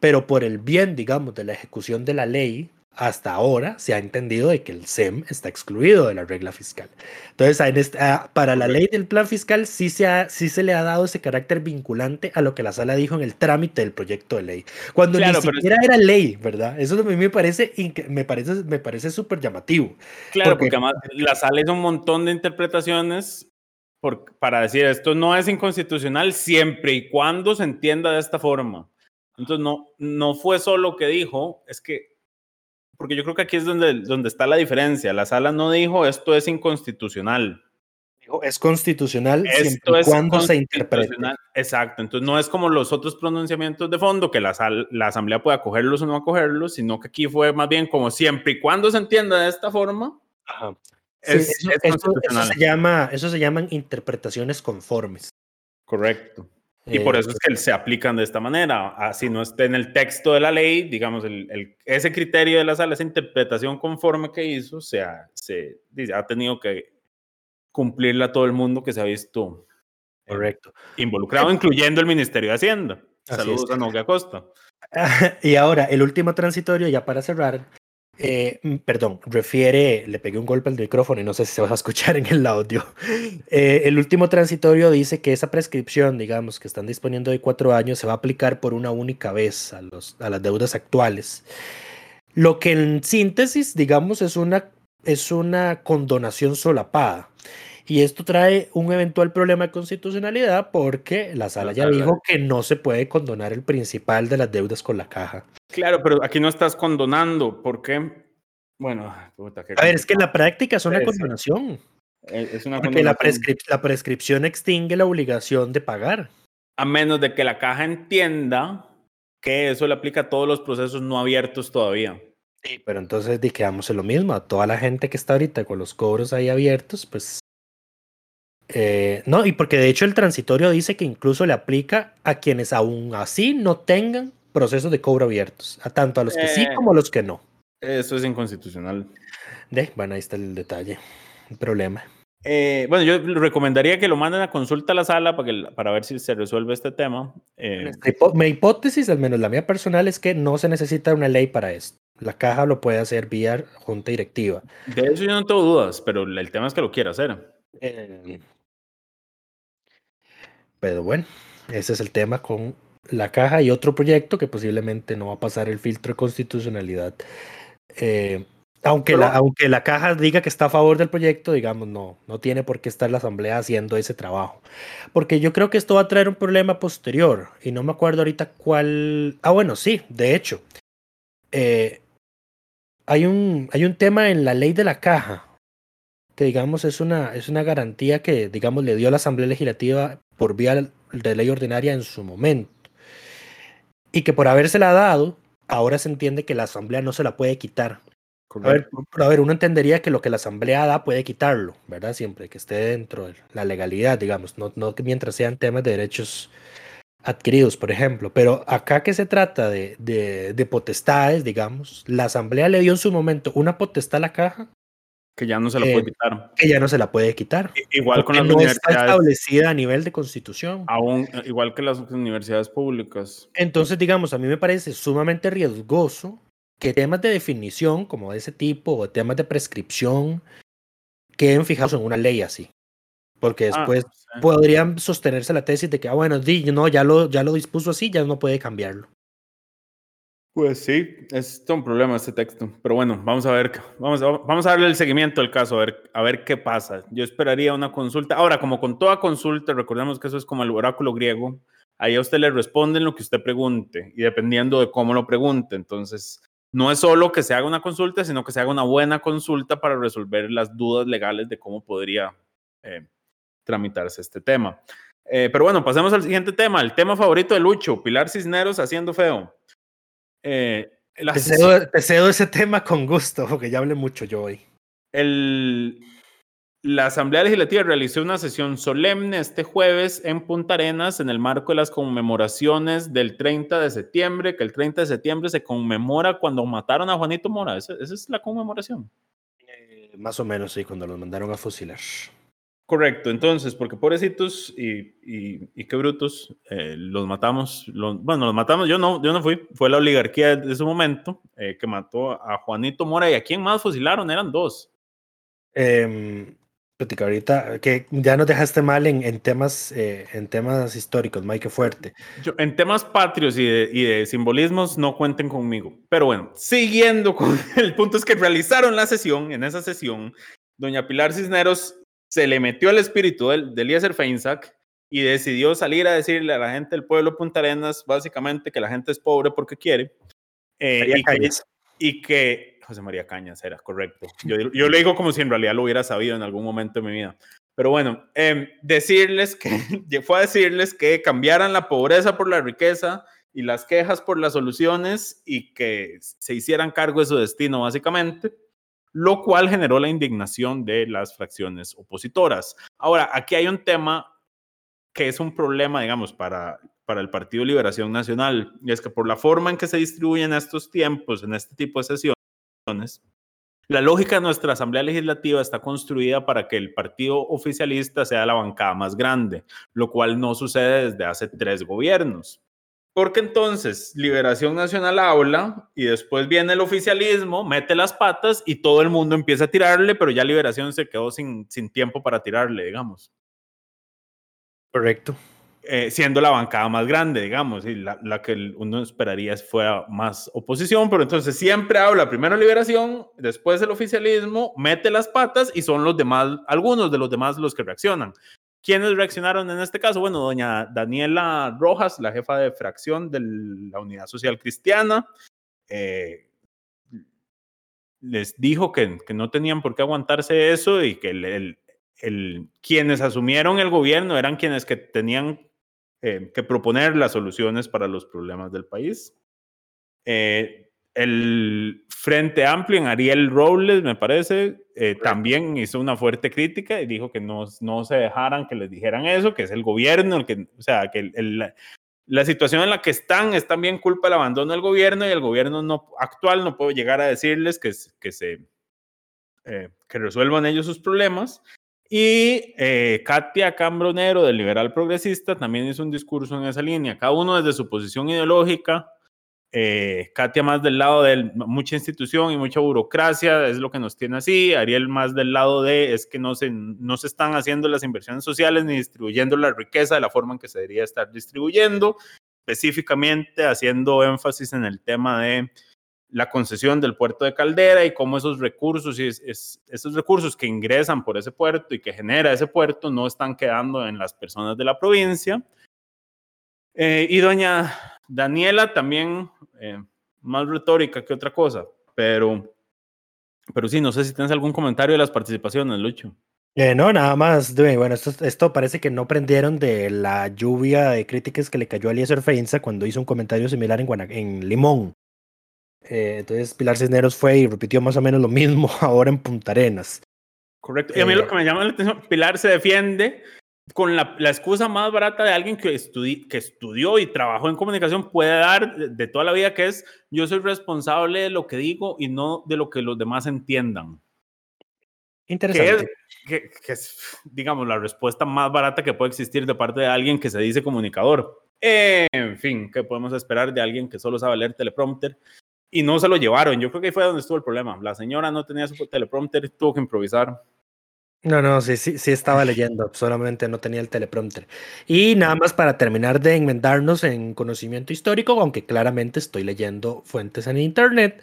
Pero por el bien, digamos, de la ejecución de la ley, hasta ahora se ha entendido de que el SEM está excluido de la regla fiscal. Entonces, ah, para la ley del plan fiscal sí se, ha, sí se le ha dado ese carácter vinculante a lo que la sala dijo en el trámite del proyecto de ley. Cuando ni siquiera era ley, ¿verdad? Eso a mí me parece me parece me parece súper llamativo. Claro, porque, además la sala hizo un montón de interpretaciones por, para decir esto no es inconstitucional siempre y cuando se entienda de esta forma. Entonces, no, no fue solo que dijo, es que porque yo creo que aquí es donde, donde está la diferencia. La sala no dijo esto es inconstitucional. Dijo es constitucional esto es cuando se interprete. Exacto. Entonces no es como los otros pronunciamientos de fondo que la, la asamblea puede acogerlos o no acogerlos, sino que aquí fue más bien como siempre y cuando se entienda de esta forma. Es, eso, se llama, eso se llaman interpretaciones conformes. Correcto. Y por eso es que se aplican de esta manera. Así no esté en el texto de la ley, digamos, el, ese criterio de la sala, esa interpretación conforme que hizo, se ha, se, ha tenido que cumplirla todo el mundo que se ha visto eh, Correcto. involucrado, incluyendo el Ministerio de Hacienda. Saludos a Nogue Acosta. Y ahora, el último transitorio, ya para cerrar, eh, mm, perdón, refiere, le pegué un golpe al micrófono y no sé si se va a escuchar en el audio. Eh, el último transitorio dice que esa prescripción, digamos, que están disponiendo de cuatro años, se va a aplicar por una única vez a, los, a las deudas actuales. Lo que en síntesis, digamos, es una, es una condonación solapada. Y esto trae un eventual problema de constitucionalidad porque la sala ya dijo que no se puede condonar el principal de las deudas con la caja. Claro, pero aquí no estás condonando. ¿Por qué? Bueno, puta, a ver, es que en la práctica es una condonación. Es una porque La, la prescripción extingue la obligación de pagar. A menos de que la caja entienda que eso le aplica a todos los procesos no abiertos todavía. Sí, pero entonces quedamos en lo mismo. A toda la gente que está ahorita con los cobros ahí abiertos, pues eh, no, y porque de hecho el transitorio dice que incluso le aplica a quienes aún así no tengan procesos de cobro abiertos, a tanto a los que sí eh, como a los que no. Eso es inconstitucional. De, bueno, ahí está el detalle, el problema. Eh, bueno, yo recomendaría que lo manden a consulta a la sala para, que, para ver si se resuelve este tema. Mi hipótesis, al menos la mía personal, es que no se necesita una ley para esto. La caja lo puede hacer vía junta directiva. De eso yo no tengo dudas, pero el tema es que lo quiera hacer. Pero bueno, ese es el tema con la caja y otro proyecto que posiblemente no va a pasar el filtro de constitucionalidad. Eh, aunque, la, aunque la caja diga que está a favor del proyecto, digamos, no, no tiene por qué estar la asamblea haciendo ese trabajo. Porque yo creo que esto va a traer un problema posterior y no me acuerdo ahorita cuál. Ah, bueno, sí, de hecho. Eh, hay, un, hay un tema en la ley de la caja que digamos es una, es una garantía que digamos le dio la Asamblea Legislativa por vía de ley ordinaria en su momento. Y que por habérsela dado, ahora se entiende que la Asamblea no se la puede quitar. A ver, a ver, uno entendería que lo que la Asamblea da puede quitarlo, ¿verdad? Siempre que esté dentro de la legalidad, digamos, no, no mientras sean temas de derechos adquiridos, por ejemplo. Pero acá que se trata de, de, de potestades, digamos, la Asamblea le dio en su momento una potestad a la caja que ya no se la puede eh, quitar. Que ya no se la puede quitar. Igual con las no está establecida a nivel de constitución. Aún, eh, igual que las universidades públicas. Entonces, digamos, a mí me parece sumamente riesgoso que temas de definición como de ese tipo o temas de prescripción queden fijados en una ley así. Porque ah, después podrían sostenerse la tesis de que, ah, bueno, no, ya lo, ya lo dispuso así, ya no puede cambiarlo. Pues sí, es un problema este texto. Pero bueno, vamos a ver, vamos a, vamos a darle el seguimiento al caso, a ver, a ver qué pasa. Yo esperaría una consulta. Ahora, como con toda consulta, recordemos que eso es como el oráculo griego. Ahí a usted le responden lo que usted pregunte y dependiendo de cómo lo pregunte. Entonces, no es solo que se haga una consulta, sino que se haga una buena consulta para resolver las dudas legales de cómo podría eh, tramitarse este tema. Eh, pero bueno, pasemos al siguiente tema, el tema favorito de Lucho, Pilar Cisneros haciendo feo. Eh, te, cedo, ese tema con gusto, porque ya hablé mucho yo hoy. El, la Asamblea Legislativa realizó una sesión solemne este jueves en Punta Arenas en el marco de las conmemoraciones del 30 de septiembre, que el 30 de septiembre se conmemora cuando mataron a Juanito Mora. Esa, esa es la conmemoración. Eh, más o menos, sí, cuando los mandaron a fusilar. Correcto, entonces, porque pobrecitos y, y, y qué brutos, eh, los matamos, los, bueno, los matamos, yo no, yo no fui, fue la oligarquía de ese momento eh, que mató a Juanito Mora y a quién más fusilaron, eran dos. Eh, ahorita que ya nos dejaste mal en, en temas, eh, en temas históricos, Mike, fuerte. Yo, en temas patrios y de, y de simbolismos no cuenten conmigo, pero bueno, siguiendo con el punto es que realizaron la sesión, en esa sesión, doña Pilar Cisneros se le metió el espíritu del, del Eliezer Feinsack y decidió salir a decirle a la gente del pueblo Punta Arenas, básicamente, que la gente es pobre porque quiere. Eh, y, que, y, que, José María Cañas era correcto. Yo, yo le digo como si en realidad lo hubiera sabido en algún momento de mi vida. Pero bueno, eh, decirles que fue a decirles que cambiaran la pobreza por la riqueza y las quejas por las soluciones y que se hicieran cargo de su destino, básicamente lo cual generó la indignación de las fracciones opositoras. Ahora, aquí hay un tema que es un problema, digamos, para, para el Partido Liberación Nacional, y es que por la forma en que se distribuyen estos tiempos, en este tipo de sesiones, la lógica de nuestra Asamblea Legislativa está construida para que el partido oficialista sea la bancada más grande, lo cual no sucede desde hace tres gobiernos. Porque entonces Liberación Nacional habla y después viene el oficialismo, mete las patas y todo el mundo empieza a tirarle, pero ya Liberación se quedó sin, sin tiempo para tirarle, digamos. Correcto. Eh, siendo la bancada más grande, digamos, y la, la, que uno esperaría fuera más oposición, pero entonces siempre habla primero Liberación, después el oficialismo, mete las patas y son los demás, algunos de los demás los que reaccionan. ¿Quiénes reaccionaron en este caso? Bueno, doña Daniela Rojas, la jefa de fracción de la Unidad Social Cristiana, eh, les dijo que, que, no tenían por qué aguantarse eso y que el, el, el, quienes asumieron el gobierno eran quienes que tenían eh, que proponer las soluciones para los problemas del país. Eh, el Frente Amplio en Ariel Robles, me parece, eh, también hizo una fuerte crítica y dijo que no, no se dejaran que les dijeran eso, que es el gobierno, el que, o sea, que el, el, la situación en la que están es también culpa del abandono del gobierno y el gobierno no, actual no puede llegar a decirles que, que, se, eh, que resuelvan ellos sus problemas. Y eh, Katia Cambronero, del Liberal Progresista, también hizo un discurso en esa línea, cada uno desde su posición ideológica eh, Katia más del lado de mucha institución y mucha burocracia, es lo que nos tiene así. Ariel más del lado de es que no se, no se están haciendo las inversiones sociales ni distribuyendo la riqueza de la forma en que se debería estar distribuyendo, específicamente haciendo énfasis en el tema de la concesión del puerto de Caldera y cómo esos recursos y es, es, esos recursos que ingresan por ese puerto y que genera ese puerto no están quedando en las personas de la provincia. Eh, y doña Daniela también, eh, más retórica que otra cosa, pero, pero sí, no sé si tienes algún comentario de las participaciones, Lucho. Eh, no, nada más. Bueno, esto, esto, parece que no prendieron de la lluvia de críticas que le cayó a Eliezer Feinza cuando hizo un comentario similar en, Guanac en Limón. Eh, entonces Pilar Cisneros fue y repitió más o menos lo mismo ahora en Punta Arenas. Correcto. Y a mí lo que me llama la atención, Pilar se defiende con la, la, excusa más barata de alguien que, estudi que estudió y trabajó en comunicación puede dar de, de, toda la vida, que es yo soy responsable de lo que digo y no de lo que los demás entiendan. Interesante. Que es, que, que es, digamos, la respuesta más barata que puede existir de parte de alguien que se dice comunicador. En fin, ¿qué podemos esperar de alguien que solo sabe leer teleprompter? Y no se lo llevaron. Yo creo que ahí fue donde estuvo el problema. La señora no tenía su teleprompter, tuvo que improvisar. No, no, sí, sí, sí estaba leyendo, solamente no tenía el teleprompter. Y nada más para terminar de enmendarnos en conocimiento histórico, aunque claramente estoy leyendo fuentes en internet.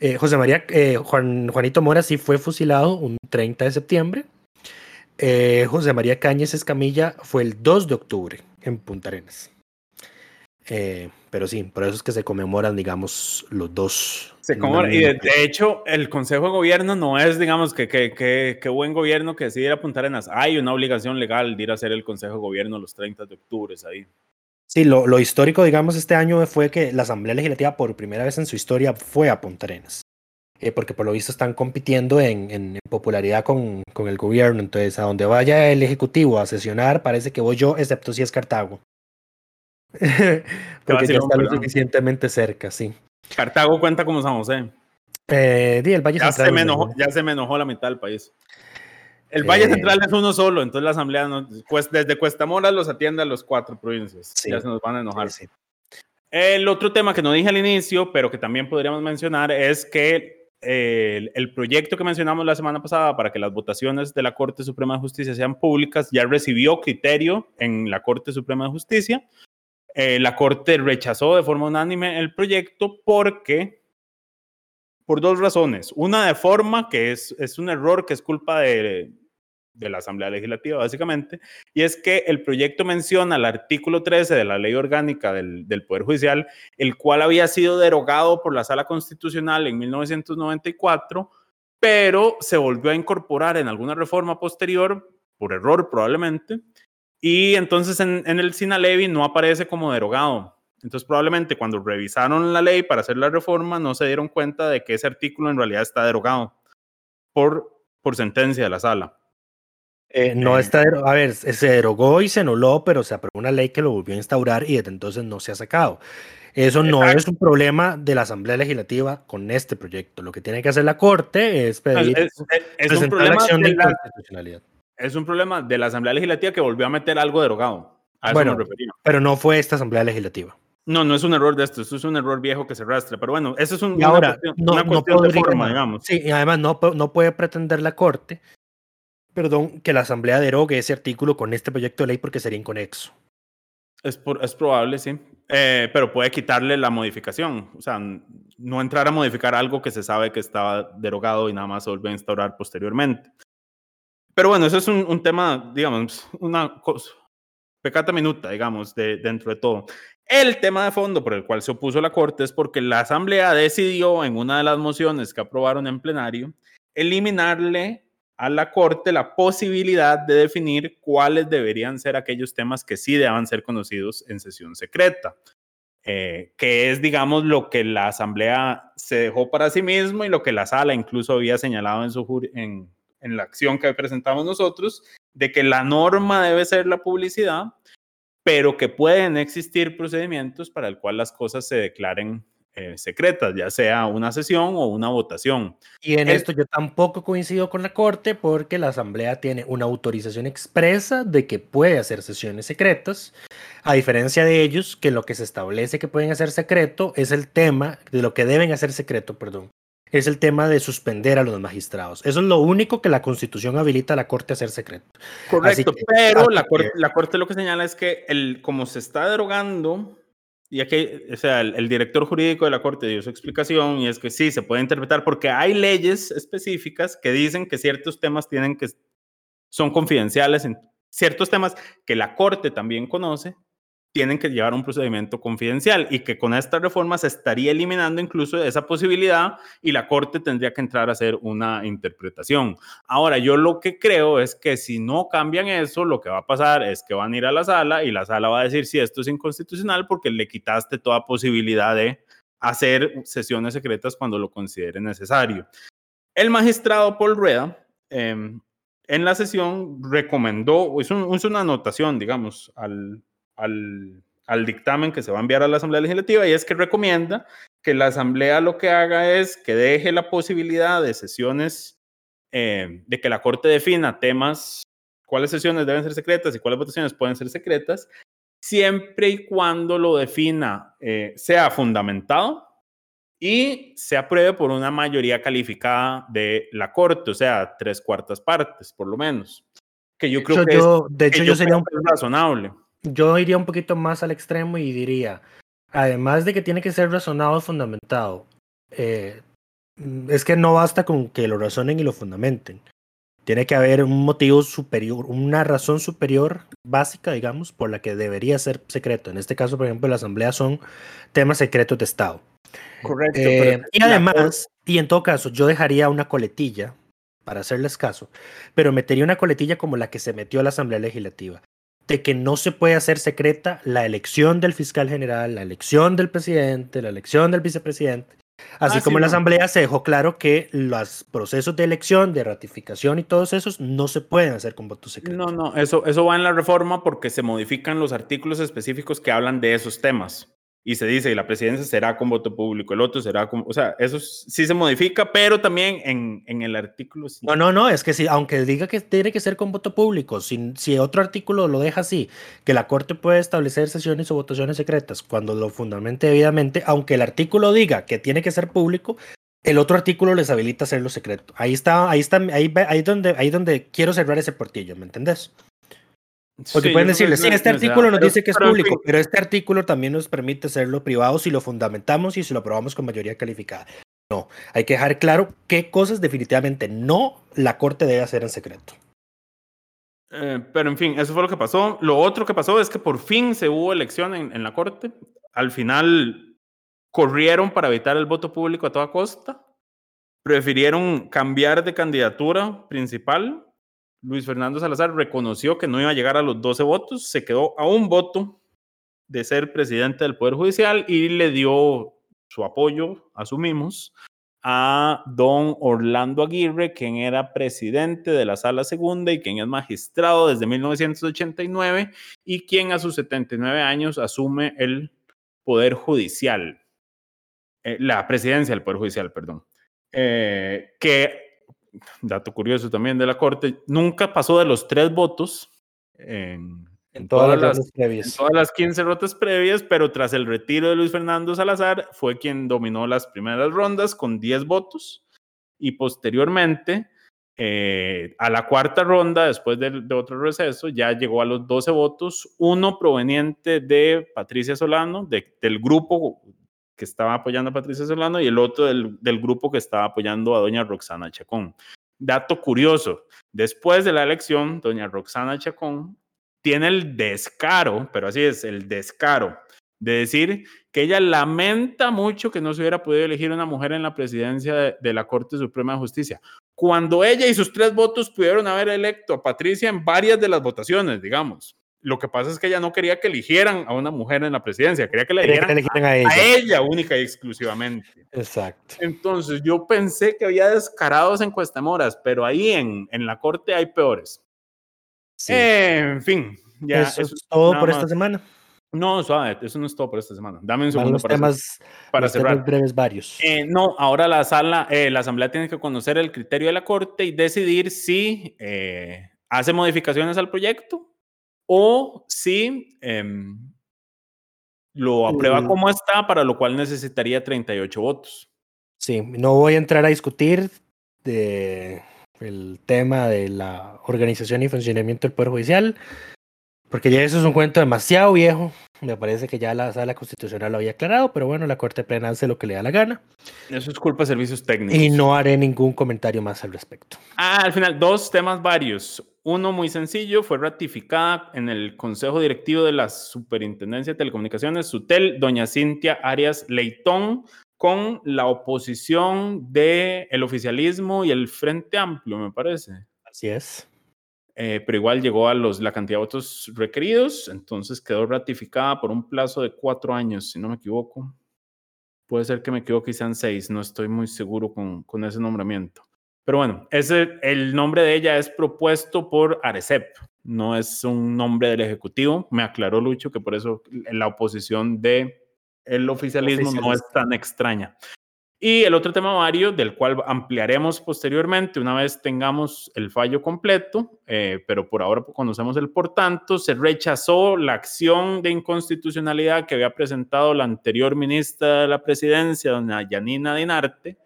Eh, José María, eh, Juan, Juanito Mora sí fue fusilado un 30 de septiembre. Eh, José María Cáñez Escamilla fue el 2 de octubre en Punta Arenas. Eh, pero sí, por eso es que se conmemoran, digamos, los dos. Se conmemoran, y de, de, hecho, el Consejo de Gobierno no es, digamos, que, que, que, que buen gobierno que decide ir a Punta Arenas. Hay una obligación legal de ir a hacer el Consejo de Gobierno los 30 de octubre, ahí. Sí, lo, lo, histórico, digamos, este año fue que la Asamblea Legislativa por primera vez en su historia fue a Punta Arenas. eh, porque por lo visto están compitiendo en, en popularidad con, con, el gobierno. Entonces, a donde vaya el Ejecutivo a sesionar, parece que voy yo, excepto si es Cartago. porque ya está lo suficientemente cerca, sí. Cartago cuenta como San José. Eh, el Valle ya, Central, se me enojó, ya se me enojó la mitad del país. El Valle eh, Central es uno solo, entonces la Asamblea no, pues, desde Cuestamora los atiende a los cuatro provincias. Sí, ya se nos van a enojar. Sí, el otro tema que no dije al inicio, pero que también podríamos mencionar, es que eh, el, proyecto que mencionamos la semana pasada para que las votaciones de la Corte Suprema de Justicia sean públicas ya recibió criterio en la Corte Suprema de Justicia. Eh, la Corte rechazó de forma unánime el proyecto porque, por dos razones. Una de forma, que es, es un error que es culpa de, de la Asamblea Legislativa, básicamente, y es que el proyecto menciona el artículo 13 de la Ley Orgánica del, del, Poder Judicial, el cual había sido derogado por la Sala Constitucional en 1994, pero se volvió a incorporar en alguna reforma posterior, por error probablemente, y entonces en, en el Sinalevi no aparece como derogado. Entonces probablemente cuando revisaron la ley para hacer la reforma no se dieron cuenta de que ese artículo en realidad está derogado por, por sentencia de la sala. Eh, no está, a ver, se derogó y se anuló, pero se aprobó una ley que lo volvió a instaurar y desde entonces no se ha sacado. Eso no es un problema de la Asamblea Legislativa con este proyecto. Lo que tiene que hacer la Corte es pedir es, es, un problema acción de, inconstitucionalidad. Es un problema de la Asamblea Legislativa que volvió a meter algo derogado. A bueno, pero no fue esta Asamblea Legislativa. No, no es un error de esto, esto es un error viejo que se arrastra, pero bueno, eso es un, ahora, una cuestión, no, una cuestión no de forma, digamos. Sí, y además no, no puede pretender la Corte perdón, que la Asamblea derogue ese artículo con este proyecto de ley porque sería inconexo. Es, por, es probable, sí. Eh, pero puede quitarle la modificación. O sea, no entrar a modificar algo que se sabe que estaba derogado y nada más se vuelve a instaurar posteriormente. Pero bueno, eso es un, tema, digamos, una cosa, pecata minuta, digamos, de, dentro de todo. El tema de fondo por el cual se opuso la Corte es porque la Asamblea decidió en una de las mociones que aprobaron en plenario eliminarle a la Corte la posibilidad de definir cuáles deberían ser aquellos temas que sí deban ser conocidos en sesión secreta, eh, que es, digamos, lo que la Asamblea se dejó para sí mismo y lo que la Sala incluso había señalado en, su, en, en la acción que presentamos nosotros, de que la norma debe ser la publicidad, pero que pueden existir procedimientos para el cual las cosas se declaren eh, secretas, ya sea una sesión o una votación. Y en esto yo tampoco coincido con la Corte porque la Asamblea tiene una autorización expresa de que puede hacer sesiones secretas, a diferencia de ellos que lo que se establece que pueden hacer secreto es el tema de lo que deben hacer secreto, perdón, es el tema de suspender a los magistrados. Eso es lo único que la Constitución habilita a la Corte a hacer secreto. Correcto, que, pero la corte, la corte lo que señala es que el, como se está derogando y aquí, o sea, el, el, director jurídico de la Corte dio su explicación y es que sí, se puede interpretar porque hay leyes específicas que dicen que ciertos temas tienen que, son confidenciales, en ciertos temas que la Corte también conoce, tienen que llevar un procedimiento confidencial y que con esta reforma se estaría eliminando incluso esa posibilidad y la Corte tendría que entrar a hacer una interpretación. Ahora, yo lo que creo es que si no cambian eso, lo que va a pasar es que van a ir a la sala y la sala va a decir si esto es inconstitucional porque le quitaste toda posibilidad de hacer sesiones secretas cuando lo considere necesario. El magistrado Paul Rueda eh, en la sesión recomendó, hizo, hizo una anotación, digamos, al, al, al, dictamen que se va a enviar a la Asamblea Legislativa y es que recomienda que la Asamblea lo que haga es que deje la posibilidad de sesiones, eh, de que la Corte defina temas, cuáles sesiones deben ser secretas y cuáles votaciones pueden ser secretas, siempre y cuando lo defina eh, sea fundamentado y se apruebe por una mayoría calificada de la Corte, o sea, tres cuartas partes, por lo menos. Que yo creo que, yo, es, de hecho, que yo, yo sería un razonable yo iría un poquito más al extremo y diría, además de que tiene que ser razonado y fundamentado, eh, es que no basta con que lo razonen y lo fundamenten. Tiene que haber un motivo superior, una razón superior básica, digamos, por la que debería ser secreto. En este caso, por ejemplo, la asamblea son temas secretos de Estado. Correcto. Eh, y además, y en todo caso, yo dejaría una coletilla para hacerles caso, pero metería una coletilla como la que se metió a la Asamblea Legislativa de que no se puede hacer secreta la elección del fiscal general, la elección del presidente, la elección del vicepresidente, Así Ah, como sí, en la no. Asamblea se dejó claro que los procesos de elección, de ratificación y todos esos no se pueden hacer con voto secreto. No, no, eso, eso va en la reforma porque se modifican los artículos específicos que hablan de esos temas. Y se dice, y la presidencia será con voto público, el otro será con... O sea, eso sí se modifica, pero también en, en el artículo... No, no, no, es que si, aunque diga que tiene que ser con voto público, si, si otro artículo lo deja así, que la Corte puede establecer sesiones o votaciones secretas cuando lo fundamente debidamente, aunque el artículo diga que tiene que ser público, el otro artículo les habilita hacerlo secreto. Ahí está, ahí está, ahí, ahí donde, ahí donde quiero cerrar ese portillo, ¿me entendés? Porque Sí, pueden yo creo decirle, que sí, no- este artículo nos pero- dice que es pero, público, pero este artículo también nos permite hacerlo privado si lo fundamentamos y si lo aprobamos con mayoría calificada. No, hay que dejar claro qué cosas definitivamente no la Corte debe hacer en secreto. Eh, pero en fin, eso fue lo que pasó. Lo otro que pasó es que por fin se hubo elección en, en la Corte. Al final corrieron para evitar el voto público a toda costa. Prefirieron cambiar de candidatura principal. Luis Fernando Salazar reconoció que no iba a llegar a los 12 votos, se quedó a un voto de ser presidente del Poder Judicial y le dio su apoyo, asumimos, a don Orlando Aguirre, quien era presidente de la Sala Segunda y quien es magistrado desde 1989 y quien a sus 79 años asume el Poder Judicial, eh, la presidencia del Poder Judicial, perdón. Eh, que, dato curioso también de la Corte, nunca pasó de los tres votos en, En todas las rondas en previas. todas las 15 rotas previas, pero tras el retiro de Luis Fernando Salazar fue quien dominó las primeras rondas con 10 votos y posteriormente eh, a la cuarta ronda, después de, de otro receso, ya llegó a los 12 votos, uno proveniente de Patricia Solano, de- del grupo que estaba apoyando a Patricia Solano y el otro del, grupo que estaba apoyando a doña Roxana Chacón. Dato curioso, después de la elección, doña Roxana Chacón tiene el descaro, pero así es, el descaro, de decir que ella lamenta mucho que no se hubiera podido elegir una mujer en la presidencia de, de la Corte Suprema de Justicia, cuando ella y sus tres votos pudieron haber electo a Patricia en varias de las votaciones, digamos. Lo que pasa es que ella no quería que eligieran a una mujer en la presidencia, quería que la eligieran le eligieran a a ella. ella única y exclusivamente. Exacto. Entonces yo pensé que había descarados en Cuestamoras, pero ahí en, en la corte hay peores. Sí. en fin, ya. eso, eso es todo por esta semana. No, suave, eso no es todo por esta semana. Dame un segundo para, temas, para temas cerrar. breves varios. Eh, no, ahora la sala, eh, la asamblea tiene que conocer el criterio de la corte y decidir si eh, hace modificaciones al proyecto o si em, lo aprueba Mm. como está, para lo cual necesitaría 38 votos. Sí, no voy a entrar a discutir de el tema de la organización y funcionamiento del Poder Judicial, porque ya eso es un cuento demasiado viejo. Me parece que ya la sala constitucional lo había aclarado, pero bueno, la Corte Plena hace lo que le da la gana Eso es culpa de servicios técnicos. y no haré ningún comentario más al respecto. Ah, al final, dos temas varios. Uno muy sencillo, fue ratificada en el Consejo Directivo de la Superintendencia de Telecomunicaciones, SUTEL, doña Cintia Arias Leitón, con la oposición del el oficialismo y el Frente Amplio, me parece. Así es. Eh, pero igual llegó a los, la cantidad de votos requeridos, entonces quedó ratificada por un plazo de cuatro años, si no me equivoco. Puede ser que me equivoque y sean seis, no estoy muy seguro con, con ese nombramiento. Pero bueno, ese, el nombre de ella es propuesto por Arecep, no es un nombre del Ejecutivo. Me aclaró Lucho que por eso la oposición de el oficialismo no es tan extraña. Y el otro tema, Mario, del cual ampliaremos posteriormente una vez tengamos el fallo completo, eh, pero por ahora conocemos el por tanto, se rechazó la acción de inconstitucionalidad que había presentado la anterior ministra de la presidencia, doña Yanina Dinarte,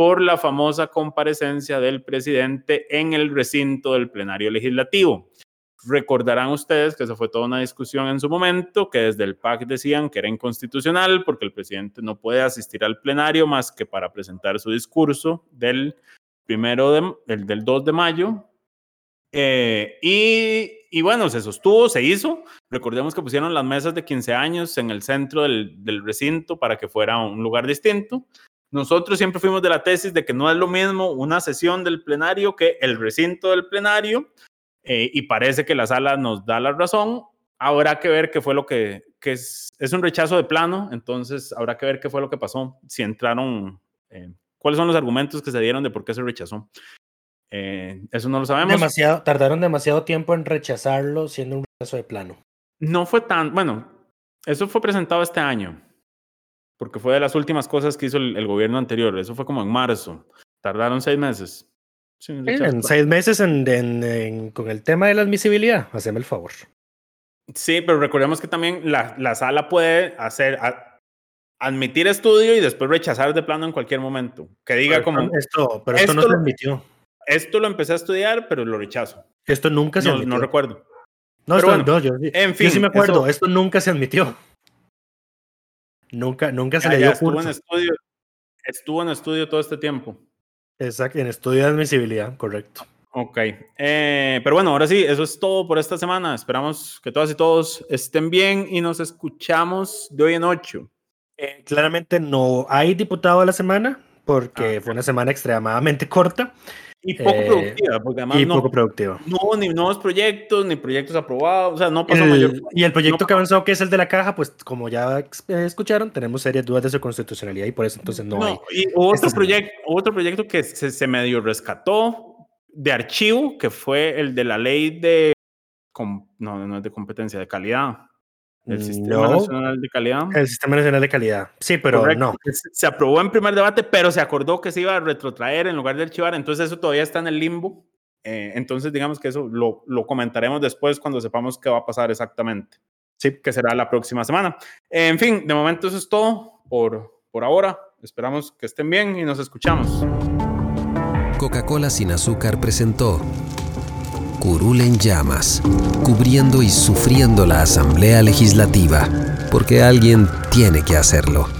por la famosa comparecencia del presidente en el recinto del plenario legislativo. Recordarán ustedes que eso fue toda una discusión en su momento, que desde el PAC decían que era inconstitucional porque el presidente no puede asistir al plenario más que para presentar su discurso del primero de, del, del 2 de mayo. Eh, y, y, bueno, se sostuvo, se hizo. Recordemos que pusieron las mesas de 15 años en el centro del, del recinto para que fuera un lugar distinto. Nosotros siempre fuimos de la tesis de que no es lo mismo una sesión del plenario que el recinto del plenario eh, y parece que la sala nos da la razón. Habrá que ver qué fue lo que que es, es, un rechazo de plano, entonces habrá que ver qué fue lo que pasó, si entraron, eh, cuáles son los argumentos que se dieron de por qué se rechazó. Eh, eso no lo sabemos. Demasiado, tardaron demasiado tiempo en rechazarlo siendo un rechazo de plano. No fue tan, bueno, eso fue presentado este año, porque fue de las últimas cosas que hizo el, el gobierno anterior, eso fue como en marzo, tardaron seis meses. Sí, en seis meses en, en, en, con el tema de la admisibilidad, haceme el favor. Sí, pero recordemos que también la, la sala puede hacer, a, admitir estudio y después rechazar de plano en cualquier momento. Que diga pero como... Esto, pero esto, esto no se admitió. Esto lo empecé a estudiar, pero lo rechazo. Esto nunca se no, admitió. No recuerdo. No, esto, bueno, no yo, en fin, yo sí me acuerdo, eso, esto nunca se admitió. Nunca, nunca se ya, le dio estuvo curso. en estudio. Estuvo en estudio todo este tiempo. Exacto, en estudio de admisibilidad, correcto. Ok, eh, pero bueno, ahora sí, eso es todo por esta semana. Esperamos que todas y todos estén bien y nos escuchamos de hoy en ocho. Eh, claramente no hay diputado a la semana porque Ah. fue una semana extremadamente corta Y poco Eh, productiva, porque además y no, poco productiva. no ni nuevos proyectos, ni proyectos aprobados, o sea, no pasó El- mayor. y el proyecto no que avanzó, que es el de la caja, pues como ya eh, escucharon, tenemos serias dudas de su constitucionalidad y por eso entonces no, No, hay. y Este otro, proyecto, otro proyecto que se, se medio rescató de archivo, que fue el de la ley de. com- no, no es de competencia, de calidad. El Sistema No. Nacional de Calidad. El Sistema Nacional de Calidad. Sí, pero Correcto. no. Se- Se aprobó en primer debate, pero se acordó que se iba a retrotraer en lugar de archivar, entonces eso todavía está en el limbo. Eh, entonces, digamos que eso lo, lo comentaremos después cuando sepamos qué va a pasar exactamente. Sí, que será la próxima semana. En fin, de momento eso es todo por, por ahora. Esperamos que estén bien y nos escuchamos. Coca-Cola sin azúcar presentó Curul en llamas, cubriendo y sufriendo la Asamblea Legislativa, porque alguien tiene que hacerlo.